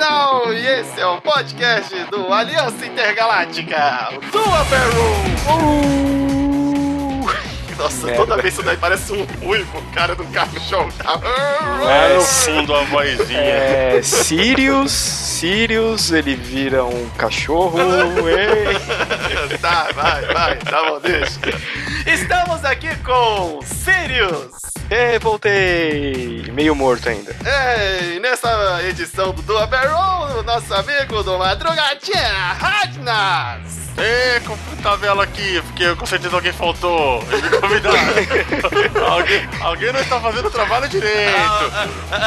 Final e esse é o podcast do Aliança Intergaláctica, do Barrel. Nossa, Merda. toda vez isso daí parece um ruivo, cara do cachorro. Lá no fundo a vozinha. É, Sirius, Sirius, ele vira um cachorro. ei. tá, vai, vai, tá bom, deixa. Estamos aqui com Sirius. Ei, voltei! Meio morto ainda. É, e nessa edição do Dua Barrel, nosso amigo do Madrugatinha, Radnas. Ê, a vela aqui, porque com certeza alguém faltou. Eles me convidaram. alguém, alguém não está fazendo o trabalho direito.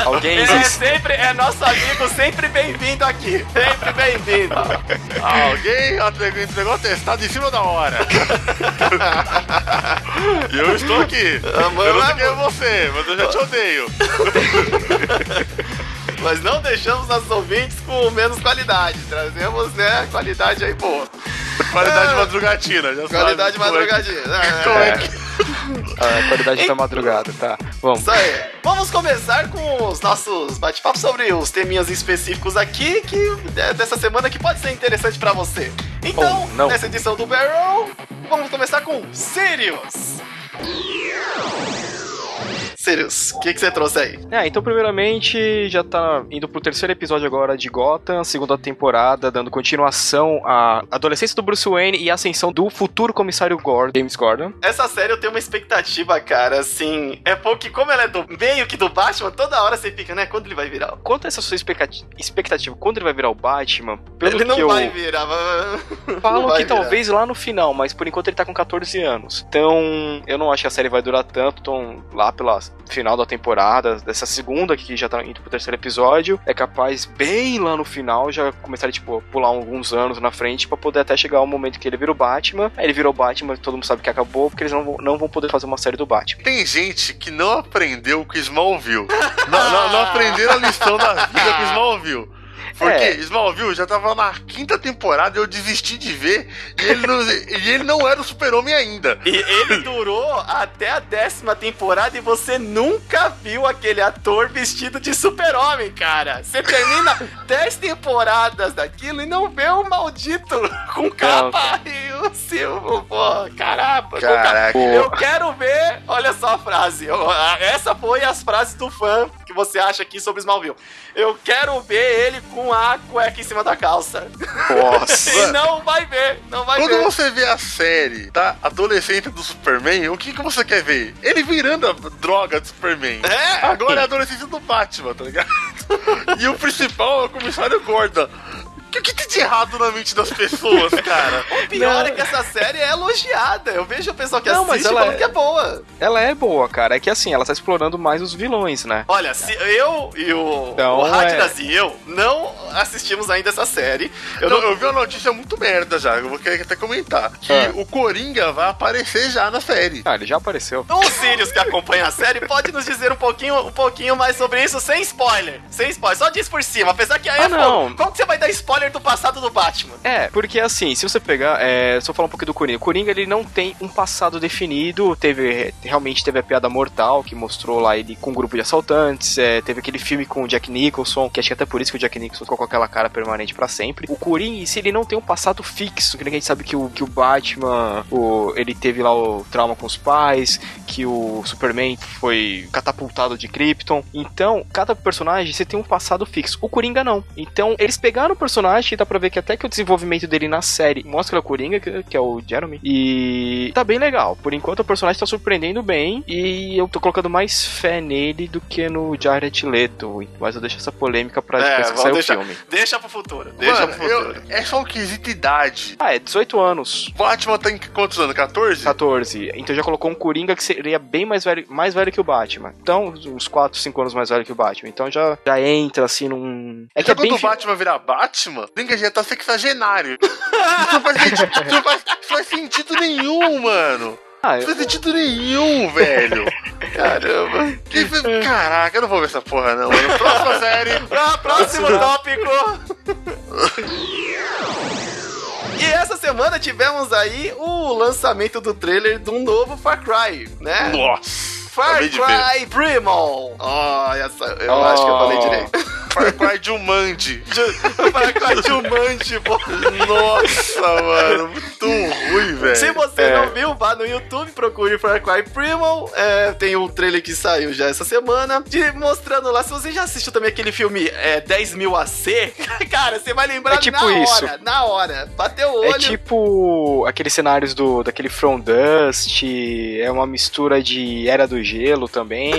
Alguém Ele é sempre, é nosso amigo, sempre bem-vindo aqui. Sempre bem-vindo. Alguém entregou, entregou atestado em cima da hora. e eu estou aqui. Amor, eu não sei quem é você, mas eu já te odeio. Mas não deixamos nossos ouvintes com menos qualidade. Trazemos, né, qualidade aí boa. Qualidade madrugatina, já Qualidade sabe. como é que- madrugadinha. Como É, é que... A qualidade da madrugada, tá. Vamos. Isso aí. Vamos começar com os nossos bate-papos sobre os teminhas específicos aqui, que é dessa semana que pode ser interessante pra você. Então, não. nessa edição do Barrel, vamos começar com Sirius. Sirius, o que, que você trouxe aí? É, então primeiramente já tá indo pro terceiro episódio agora de Gotham, segunda temporada, dando continuação à adolescência do Bruce Wayne e a ascensão do futuro comissário Gordon, James Gordon. Essa série eu tenho uma expectativa, cara, assim, é porque como ela é do meio que do Batman, toda hora você fica, né, quando ele vai virar? Quanto a essa sua expectati- expectativa, quando ele vai virar o Batman, pelo ele não que eu vai virar, mas- vai que virar. talvez lá no final, mas por enquanto ele tá com 14 anos. Então, eu não acho que a série vai durar tanto, então lá pela final da temporada, dessa segunda que já tá indo pro terceiro episódio, é capaz bem lá no final já começar tipo pular alguns anos na frente pra poder até chegar o momento que ele vira o Batman. Aí ele virou o Batman, todo mundo sabe que acabou, porque eles não vão, não vão poder fazer uma série do Batman. Tem gente que não aprendeu com Smallville. não, não, não aprenderam a lição da vida com Smallville. Porque É. Smallville já tava na quinta temporada, eu desisti de ver, e ele não, e ele não era o super-homem ainda. E ele durou até a décima temporada e você nunca viu aquele ator vestido de super-homem, cara. Você termina dez temporadas daquilo e não vê o maldito com capa e Silvio, pô, caramba. Caraca. Eu quero ver, olha só a frase. eu- Essa foi as frases do fã que você acha aqui sobre Smallville. Eu quero ver ele com a cueca em cima da calça. Nossa! E não vai ver, não vai Quando ver. você vê a série da adolescente do Superman, o que, que você quer ver? Ele virando a droga do Superman. É. Agora é a adolescência do Batman, tá ligado? e o principal é o comissário Gordon. O que, que de errado na mente das pessoas, cara? O pior Não. é que essa série é elogiada. Eu vejo o pessoal que Não, mas assiste ela falando é- que é boa. Ela é boa, cara. É que assim, ela tá explorando mais os vilões, né? Olha, se eu e o, Então, o Radnas é. e eu não assistimos ainda essa série. Eu Eu, não, eu vi uma notícia muito merda já, eu vou querer até comentar. Que É. o Coringa vai aparecer já na série. Ah, ele já apareceu. O Sirius que acompanha a série pode nos dizer um pouquinho, um pouquinho mais sobre isso sem spoiler. Sem spoiler, só diz por cima. Apesar que aí Ah, é não. Como que você vai dar spoiler do passado do Batman? É, porque assim, se você pegar, é, só falar um pouquinho do Coringa. O Coringa, ele não tem um passado definido, teve, realmente teve a Piada Mortal, que mostrou lá ele com um grupo de assaltantes, é, teve aquele filme com o Jack Nicholson, que acho que até por isso que o Jack Nicholson ficou com aquela cara permanente pra sempre. O Coringa, si, ele não tem um passado fixo, que ninguém sabe que o, que o Batman, o, ele teve lá o trauma com os pais, que o Superman foi catapultado de Krypton. Então, cada personagem, você tem um passado fixo. O Coringa não. Então, eles pegaram o personagem, dá pra ver que até que o desenvolvimento dele na série mostra o Coringa, que, é o Jeremy. E tá bem legal. Por enquanto, o personagem tá surpreendendo bem. E eu tô colocando mais fé nele do que no Jared Leto. Mas eu deixo essa polêmica pra É, depois que sair o deixar- filme. Deixa pro futuro. Deixa Mano, pro eu- futuro. é só um quesito idade. Ah, é 18 anos. O Batman tem quantos anos? 14? 14. Então já colocou um Coringa que seria bem mais velho, mais velho que o Batman. Então, uns 4, 5 anos mais velho que o Batman. Então já, já entra assim num. É que é bem. quando o fi- Batman virar Batman, tem que já tá sexagenário. isso, não faz sentido, isso, não faz, isso faz sentido nenhum, mano. Ah, Não faz sentido nenhum, velho. Caramba. Que- Caraca, eu não vou ver essa porra, não. mano. Próxima série. Pra próximo tópico. E essa semana tivemos aí o lançamento do trailer de um novo Far Cry, né? Nossa. Far. Cry Primal. Essa, eu Oh. acho que eu falei direito. Far Cry Jumanji. Far Cry Jumanji, pô. Nossa, mano, muito ruim, velho. Se você É. não viu, vá no YouTube, procure Far Cry Primal. É, tem um trailer que saiu já essa semana, de, mostrando lá. Se você já assistiu também aquele filme é, 10 mil AC, cara, você vai lembrar É tipo na isso. hora, na hora. Bateu o olho. É tipo aqueles cenários do daquele From Dust, é uma mistura de Era do Gelo também.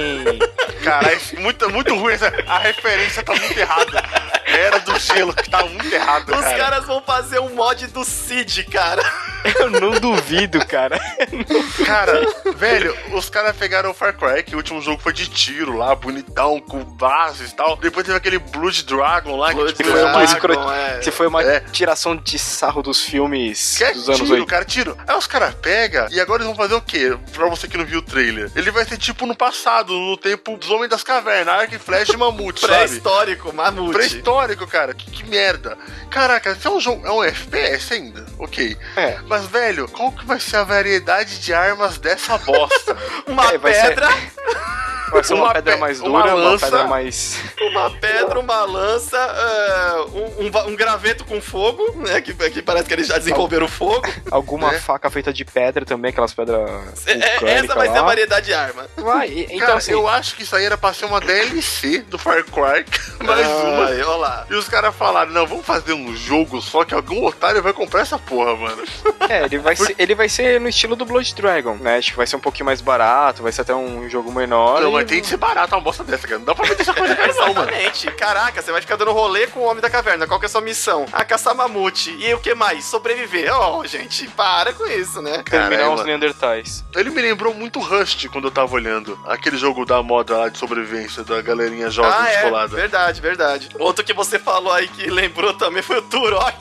Caralho, muito, muito ruim essa. A referência tá muito errada. Era do gelo que tá muito errado, Os cara. caras vão fazer um mod do Cid, cara. Eu não duvido, cara. Cara, velho, os caras pegaram o Far Cry, que o último jogo foi de tiro lá, bonitão, com bases e tal. Depois teve aquele Blood Dragon lá, Blood que tipo, foi foi uma, uma... Dragon, escro- é. se foi uma É. tiração de sarro dos filmes Que é dos anos tiro, 80. cara, tiro. Aí os caras pegam e agora eles vão fazer o quê? Pra você que não viu o trailer. Ele vai ser tipo no passado, no tempo dos Homens das Cavernas, arco e flecha e mamute, sabe? Pré-histórico, mamute. Pré-histórico, cara. Que, que merda. Caraca, isso é um jogo. É um FPS ainda? Ok. É. Mas, velho, qual que vai ser a variedade de armas dessa bosta? Uma É, vai ser- pedra, Vai ser uma, Uma pedra pe- mais uma dura, uma, lança. pedra mais. uma pedra, uma lança, é, um, um um graveto com fogo, né? Que, que parece que eles já desenvolveram fogo. Alguma É. faca feita de pedra também, aquelas pedras. É, vulcânicas essa vai ser a lá. variedade de arma. Vai, e- então cara, assim, eu acho que isso aí era pra ser uma DLC do Far Cry, mais uma. Ai, olha lá. E os caras falaram, não, vamos fazer um jogo só que algum otário vai comprar essa porra, mano. é, ele vai, ser, ele vai ser no estilo do Blood Dragon, né? Acho que vai ser um pouquinho mais barato, vai ser até um jogo menor. Não, mas tem que ser barato uma bosta dessa, cara. Não dá pra meter essa coisa cara, não, mano. Exatamente. Caraca, você vai ficar dando rolê com o Homem da Caverna. Qual que é a sua missão? Ah, caçar mamute. E o que mais? Sobreviver. Oh, gente, para com isso, né? Terminar os mano. Neandertais. Ele me lembrou muito Rust quando eu tava olhando. Aquele jogo da moda lá de sobrevivência, da galerinha jovem ah, é. descolada. Verdade, verdade. Outro que você falou aí que lembrou também foi o Turok.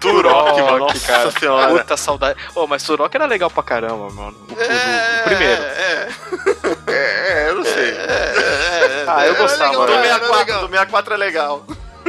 Turok, mano. Turok, Nossa cara. senhora. Puta saudade. Oh, mas Turok era legal pra caramba, mano. O, o- o primeiro. É, É, é, é, é, é. Ah, eu É gostava, legal, Do né? 64, Era legal. do 64 é legal.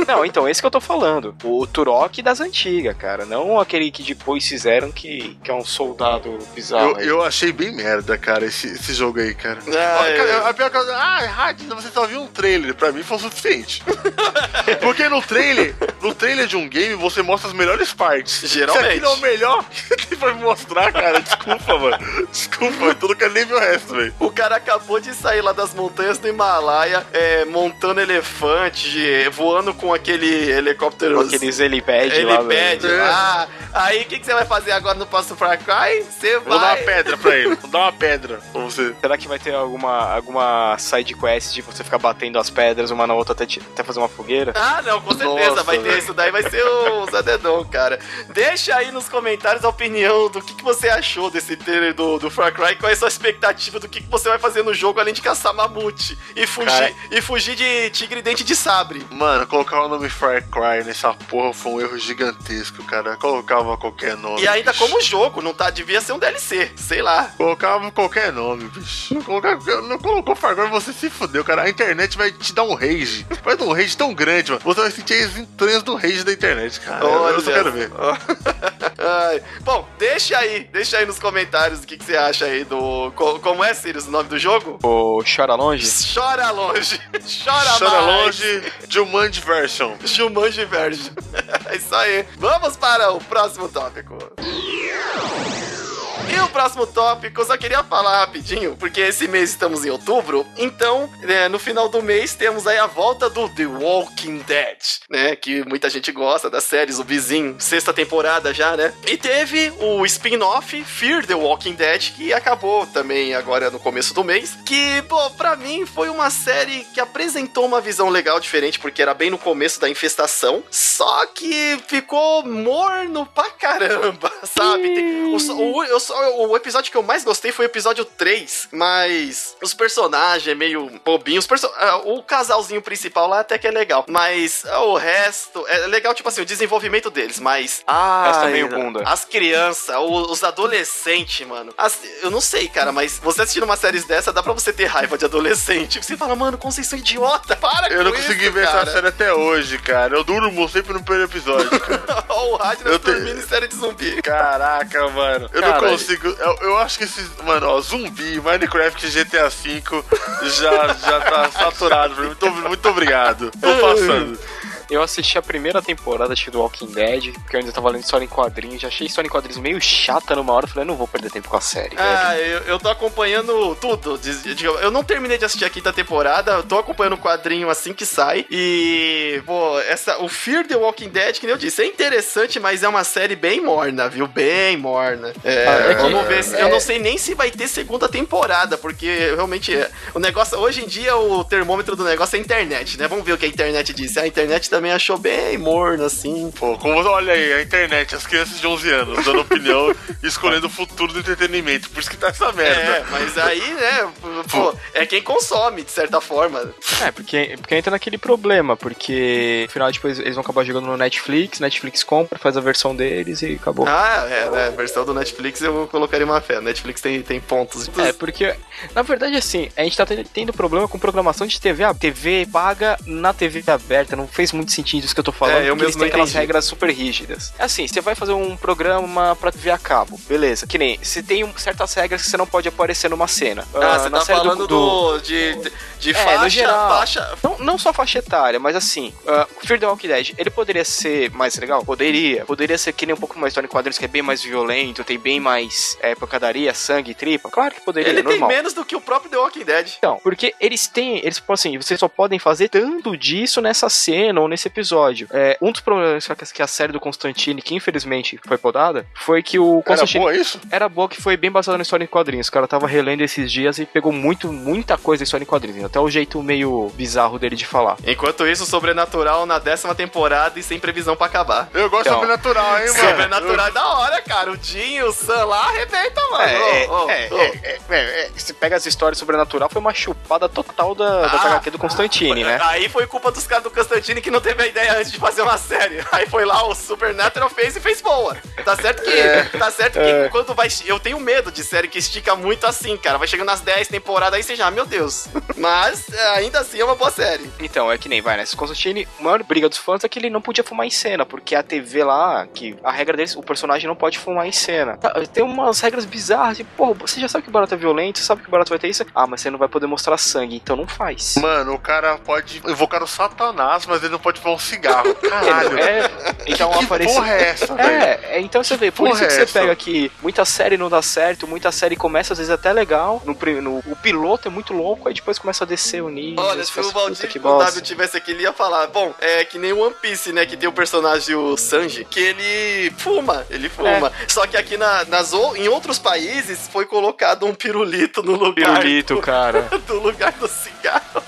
Não, então, esse que eu tô falando. O Turok das antigas, cara. Não aquele que depois fizeram que, que é um soldado bizarro. Eu, eu achei bem merda, cara, esse, esse jogo aí, cara. Ah, Olha, é. a pior coisa, ah, Rádio, você só viu um trailer. Pra mim foi o suficiente. Porque no trailer, no trailer de um game, você mostra as melhores partes. Geralmente. Se aquilo é o melhor que pra me mostrar, cara, desculpa, mano. Desculpa, eu não quero nem ver o resto, velho. O cara acabou de sair lá das montanhas do Himalaia, é, montando elefante, voando com aquele helicóptero. Com aqueles helipad Helipad lá. Aí o que, que você vai fazer agora no próximo Far Cry? Você Vou dar uma vai. pedra pra ele. Vou dar uma pedra pra você. Será que vai ter alguma, alguma side quest de você ficar batendo as pedras uma na outra até, te- até fazer uma fogueira? Ah, não, com certeza Nossa, vai ter isso daí, vai ser o Zadedon, cara. Deixa aí nos comentários a opinião do que, que você achou desse trailer do, do Far Cry, qual é a sua expectativa do que, que você vai fazer no jogo além de caçar mamute e fugir, Cara. e fugir de tigre dente de sabre. Mano, colocar o nome Far Cry nessa porra foi um erro gigantesco, cara. Colocava qualquer nome. E ainda bicho. como jogo, não tá? Devia ser um DLC, sei lá. Colocava qualquer nome, bicho. Colocava, não colocou Far Cry, você se fudeu, cara. A internet vai te dar um rage. Vai dar um rage tão grande, mano. Você vai sentir as entranhas do rage da internet, cara. Eu- eu só quero ver. Ai. Bom, deixa aí, deixa aí nos comentários o que, que você acha aí do. co- Como é, Sirius, o nome do jogo? O Chora Longe? Chora longe. Chora, Chora mais. longe, Jumanji Version. Jumanji Verge. é isso aí. Vamos para o próximo tópico. E o próximo tópico, eu só queria falar rapidinho, porque esse mês estamos em outubro, então, né, no final do mês temos aí a volta do The Walking Dead, né, que muita gente gosta das séries, o vizinho, sexta temporada já, né, e teve o spin-off Fear the Walking Dead, que acabou também agora no começo do mês, que, pô, pra mim foi uma série que apresentou uma visão legal, diferente, porque era bem no começo da infestação, só que ficou morno pra caramba, sabe? Tem- o, o, eu só- o episódio que eu mais gostei foi o episódio 3, mas os personagens meio bobinhos, os perso- ah, o casalzinho principal lá até que é legal, mas ah, o resto é legal, tipo assim, o desenvolvimento deles, mas. Ah, é meio bunda. As crianças, os adolescentes, mano. As- eu não sei, cara, mas você assistindo uma série dessa, dá pra você ter raiva de adolescente. Você fala, mano, são idiota, para Eu não consegui isso, ver cara. essa série até hoje, cara. Eu durmo sempre no primeiro episódio. o Rádio Eu te- em série de zumbi. Caraca, mano. Eu Cara, não consigo Eu, eu acho que esses. Mano, ó, zumbi, Minecraft GTA V já, já tá saturado. Muito, muito obrigado. Tô passando. Eu assisti a primeira temporada de The Walking Dead, porque eu ainda tava lendo história em quadrinhos. Já achei história em quadrinhos meio chata numa hora. Falei, não vou perder tempo com a série. Ah, eu, eu tô acompanhando tudo. Eu não terminei de assistir a quinta temporada, eu tô acompanhando o quadrinho assim que sai. E, pô, essa, o Fear the Walking Dead, que nem eu disse, é interessante, mas é uma série bem morna, viu? Bem morna. É, ah, é vamos ver. Se, é... Eu não sei nem se vai ter segunda temporada, porque realmente é, o negócio. Hoje em dia, o termômetro do negócio é a internet, né? Vamos ver o que a internet disse. A internet tá também achou bem morno, assim. Pô, como olha aí, a internet, as crianças de 11 anos dando opinião e escolhendo o futuro do entretenimento. Por isso que tá essa merda. É, mas aí, né, pô, é quem consome, de certa forma. É, porque, porque entra naquele problema, porque no final depois eles vão acabar jogando no Netflix, Netflix compra, faz a versão deles e acabou. Ah, é, né, a versão do Netflix eu colocaria uma fé. Netflix tem, tem pontos. É, porque, na verdade, assim, a gente tá tendo problema com programação de TV, a TV paga na TV aberta, não fez muito muito sentido isso que eu tô falando, é, eu eles têm aquelas regras super rígidas. É assim, você vai fazer um programa pra TV a cabo, beleza. Que nem, se tem um, certas regras que você não pode aparecer numa cena. Ah, uh, você tá falando do, do, de, de é, faixa, geral, faixa... Não, não só faixa etária, mas assim, uh, Fear the Walking Dead, ele poderia ser mais legal? Poderia. Poderia ser que nem um pouco mais história em quadrinhos, que é bem mais violento, tem bem mais é, pancadaria, sangue, tripa. Claro que poderia, Ele normal. tem menos do que o próprio The Walking Dead. Então, porque eles têm, eles, assim, vocês só podem fazer tanto disso nessa cena ou nesse episódio. É, um dos problemas que a série do Constantine, que infelizmente foi podada, foi que o Constantine... Era boa isso? Era boa que foi bem baseada na história em quadrinhos. O cara tava relendo esses dias e pegou muito, muita coisa da história em quadrinhos. Até o jeito meio bizarro dele de falar. Enquanto isso, Sobrenatural na décima temporada e sem previsão para acabar. Eu gosto então, de Sobrenatural, hein, mano? Sobrenatural é da hora, cara. O Jim e o Sam lá arrebenta, mano. É, oh, oh, é, oh. É, é, Você pega as histórias Sobrenatural, foi uma chupada total da, ah, da HQ do Constantine, né? Aí foi culpa dos caras do Constantine que não teve a ideia antes de fazer uma série. Aí foi lá, o Supernatural fez e fez boa. Tá certo que, é, tá certo que é. quando vai. Eu tenho medo de série que estica muito assim, cara. Vai chegando nas 10 temporadas, aí você já, meu Deus. Mas é, ainda assim é uma boa série. Então, é que nem vai, né? Constantine, a maior briga dos fãs é que ele não podia fumar em cena, porque a TV lá, que a regra deles, o personagem não pode fumar em cena. Tá, tem umas regras bizarras, tipo, pô, você já sabe que o barato é violento, sabe que o barato vai ter isso? Ah, mas você não vai poder mostrar sangue, então não faz. Mano, o cara pode evocar o satanás, mas ele não pode fumar um cigarro. Caralho. É, então que aparece... porra é essa, É, é, então você vê, por isso que é você pega que muita série não dá certo, muita série começa às vezes até legal, no, no, o piloto é muito louco, aí depois começa a descer o nível. Olha, se o Valdir que o W tivesse aqui, ele ia falar, bom, é que nem One Piece, né, que tem o personagem, o Sanji, que ele fuma, ele fuma. É. Só que aqui na, nas, em outros países foi colocado um pirulito no lugar... Pirulito, do, cara. do lugar do cigarro.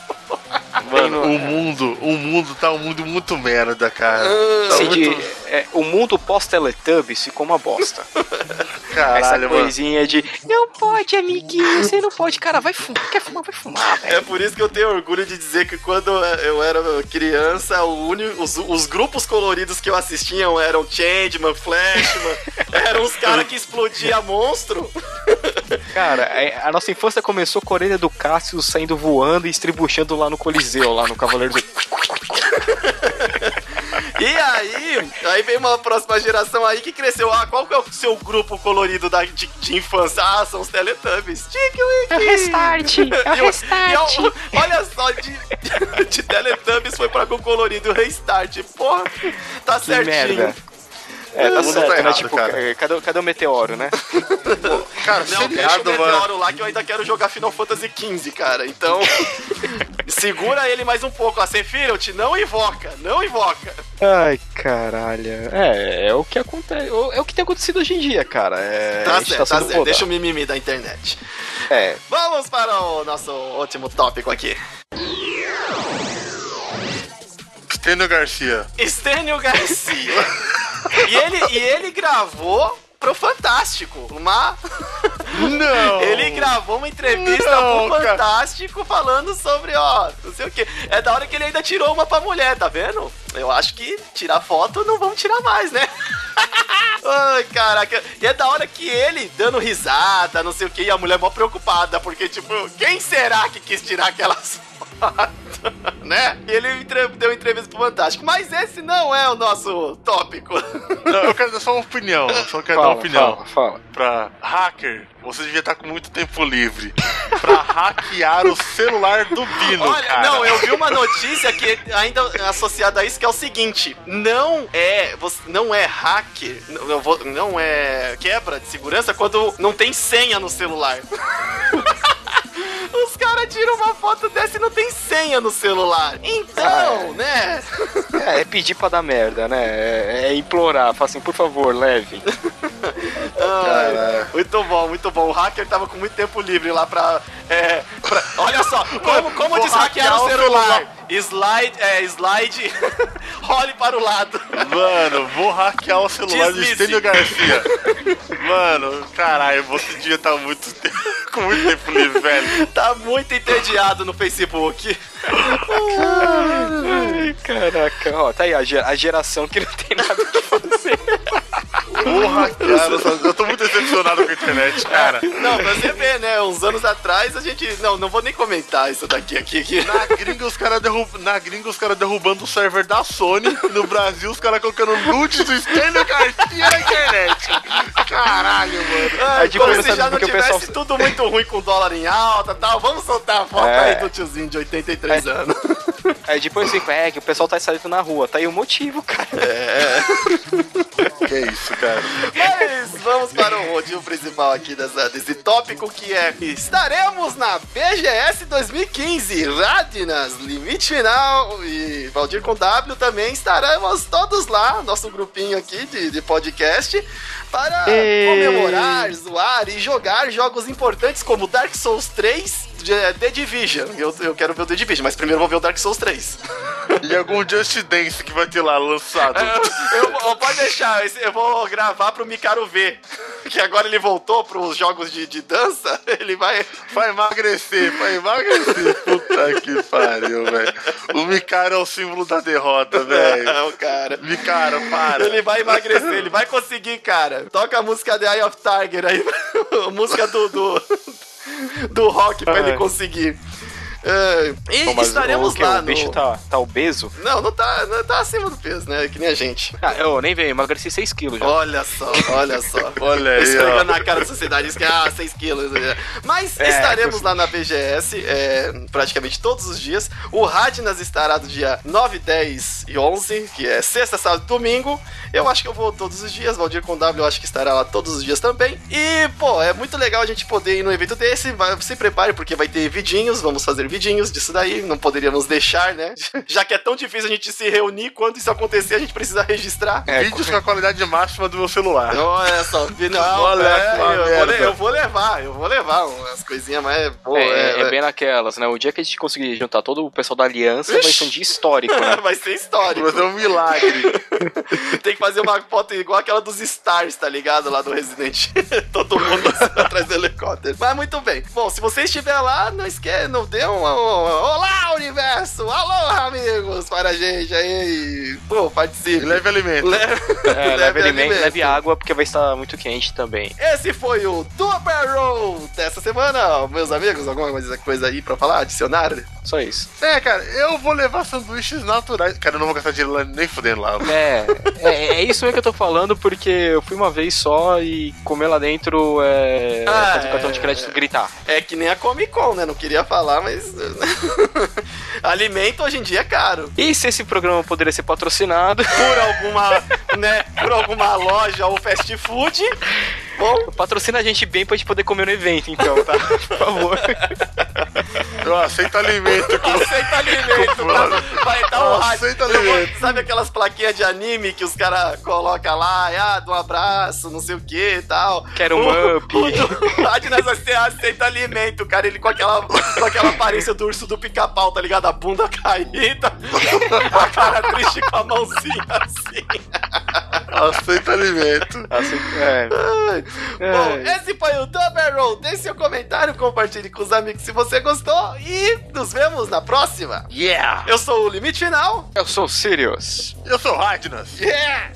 Mano, o mundo, o mundo tá um mundo muito merda, cara. Ah, tá muito... de, é, o mundo pós-Teletubbies ficou uma bosta. Caralho, Essa coisinha mano. de não pode, amiguinho, você não pode. Cara, vai fumar, quer fumar, vai fumar, velho. É por isso que eu tenho orgulho de dizer que quando eu era criança, único, os, os, grupos coloridos que eu assistia eram Changeman, Flashman, eram os caras que explodia monstro. Cara, é, a nossa infância começou com a orelha do Cássio saindo voando e estribuchando lá no Coliseu, lá no Cavaleiro do. E aí, aí vem uma próxima geração aí que cresceu. Ah, qual que é o seu grupo colorido da, de, de infância? Ah, são os Teletubbies. É o restart. É o restart. Eu, olha só, de, de Teletubbies foi pra com colorido restart. Porra, tá que certinho. Merda. É, tá certo, tá errado, né? Tipo, cara. Cadê, cadê o meteoro, né? cara, não, deixa o meteoro lá que eu ainda quero jogar Final Fantasy XV, cara. Então, segura ele mais um pouco. A Sephiroth não invoca, não invoca. Ai, caralho. É, é o que acontece. É o que tem acontecido hoje em dia, cara. É, tá certo, tá, tá certo. Deixa o mimimi da internet. É. Vamos para o nosso último tópico aqui. Estênio Garcia. Estênio Garcia. e, ele, e ele gravou pro Fantástico. Uma. Não! Ele gravou uma entrevista não, pro Fantástico cara. falando sobre, ó, não sei o que. É da hora que ele ainda tirou uma pra mulher, tá vendo? Eu acho que tirar foto não vamos tirar mais, né? Ai, caraca. E é da hora que ele dando risada, não sei o que, e a mulher mó preocupada, porque, tipo, quem será que quis tirar aquelas? né? E ele deu entrevista pro Fantástico. Mas esse não é o nosso tópico. Não, eu quero dar só uma opinião. Só quero Fala, dar uma opinião. fala, fala. Pra hacker, você devia estar com muito tempo livre. Pra hackear o celular do Bino, Olha, cara. não, eu vi uma notícia que ainda associada a isso que é o seguinte: não é, você, não é hacker, não, não é quebra de segurança quando não tem senha no celular. Os caras tiram uma foto dessa e não tem senha no celular. Então, né? É, é pedir pra dar merda, né? É, é implorar, falar assim, por favor, leve. Ai, muito bom, muito bom. O hacker tava com muito tempo livre lá pra. é, pra- olha só, como, como deshackear hackear o celular? Slide, é, slide, role para o lado. Mano, vou hackear o celular Deslize. do Estênio Garcia. Mano, caralho, você devia estar muito te- com muito tempo livre, velho. Tá muito entediado no Facebook. Ai, caraca, ó, tá aí a, ge- a geração que não tem nada que fazer. Porra, cara, eu tô- muito decepcionado com a internet, cara. Não, pra você ver, né? Uns anos atrás a gente. Não, não vou nem comentar isso daqui aqui. aqui. Na gringa, os caras derrub... Na gringa, os caras derrubando o server da Sony. No Brasil, os caras colocando nudes do Estênio Garcia na internet. Caralho, mano. Aí depois como se já não tivesse pessoal- tudo muito ruim com o dólar em alta e tal. Vamos soltar a foto É. aí do tiozinho de 83 anos. Aí depois assim, é que o pessoal tá saindo na rua, tá aí o motivo, cara. Que isso, cara. Mas vamos para o rodinho principal aqui dessa, desse tópico que é estaremos na BGS 2015, Radinas, Limite Final e Valdir com W também estaremos todos lá, nosso grupinho aqui de, de podcast, para Ei. comemorar, zoar e jogar jogos importantes como Dark Souls 3 de The Division. Eu, eu quero ver o The Division, mas primeiro eu vou ver o Dark Souls 3. E algum Just Dance que vai ter lá lançado. Eu, eu- pode deixar, eu vou gravar pro Mikaro ver. Que agora ele voltou pros jogos de, de dança, ele vai. Vai emagrecer, vai emagrecer. Puta que pariu, velho. O Mikaro é o símbolo da derrota, velho. Não, cara. Mikaro, para. Ele vai emagrecer, ele vai conseguir, cara. Toca a música The Eye of Tiger aí, música do, do, do rock pra ele conseguir. É, e estaremos o, lá o bicho no... tá, tá obeso? Não, não tá, não tá acima do peso, né? Que nem a gente. Ah, eu nem veio, emagreci 6 quilos já. Olha só, olha só. Olha aí, Esfregando na cara da sociedade, isso que ah, 6 quilos. né? Mas É, estaremos lá na BGS é, praticamente todos os dias. O Radnas estará do dia 9, 10 e 11, que é sexta, sábado e domingo. Eu acho que eu vou todos os dias. Valdir com W eu acho que estará lá todos os dias também. E, pô, é muito legal a gente poder ir num evento desse. Vai, se prepare, porque vai ter vidinhos. Vamos fazer vidinhos disso daí. Não poderíamos deixar, né? Já que é tão difícil a gente se reunir, quando isso acontecer, a gente precisa registrar. É, Vídeos com a qualidade máxima do meu celular. Olha só, não, Olha é, eu, eu vou levar, eu vou levar umas coisinhas mais. Pô, É, é, é bem naquelas, né? O dia que a gente conseguir juntar todo o pessoal da aliança vai ser um dia histórico, né? vai ser histórico. Vai ser um milagre. Tem que fazer uma foto igual aquela dos Stars, tá ligado? Lá do Resident. Todo mundo atrás do helicóptero. Mas muito bem. Bom, se você estiver lá, não esquece, não dê um, um- Olá, universo! Alô, amigos! Para a gente aí. Pô, participe. Leve alimento. Leve, É, leve alimento, alimento. leve água, porque vai estar muito quente também. Esse foi o Duper Roll dessa semana, meus amigos. Alguma coisa- coisa aí pra falar? Adicionar? Só isso. É, cara, eu vou levar sanduíches naturais. Cara, eu não vou gastar dinheiro lá nem fudendo lá. É, é, é isso mesmo que eu tô falando, porque eu fui uma vez só e comer lá dentro é. Ah, fazer o cartão de é. crédito gritar. É que nem a Comic Con, né? Não queria falar, mas. Alimento hoje em dia é caro. E se esse programa poderia ser patrocinado, Por alguma, né? Por alguma loja ou fast food. Bom, patrocina a gente bem pra gente poder comer no evento, então, tá? Por favor. Eu aceito alimento. com- aceita alimento. tá? Vai dar um rádio. Aceita vou- alimento. Sabe aquelas plaquinhas de anime que os caras colocam lá? Ah, do abraço, não sei o que e tal. Quero um O- up. O você aceita alimento, cara. Ele com aquela, com aquela aparência do urso do pica-pau, tá ligado? A bunda caída, a cara triste com a mãozinha assim. Aceito alimento. Assim, é. Ai. Bom, É. esse foi o Double Roll. Deixe seu comentário, compartilhe com os amigos se você gostou e nos vemos na próxima. Yeah! Eu sou o Limite Final. Eu sou o Sirius. Eu sou Radnas. Yeah!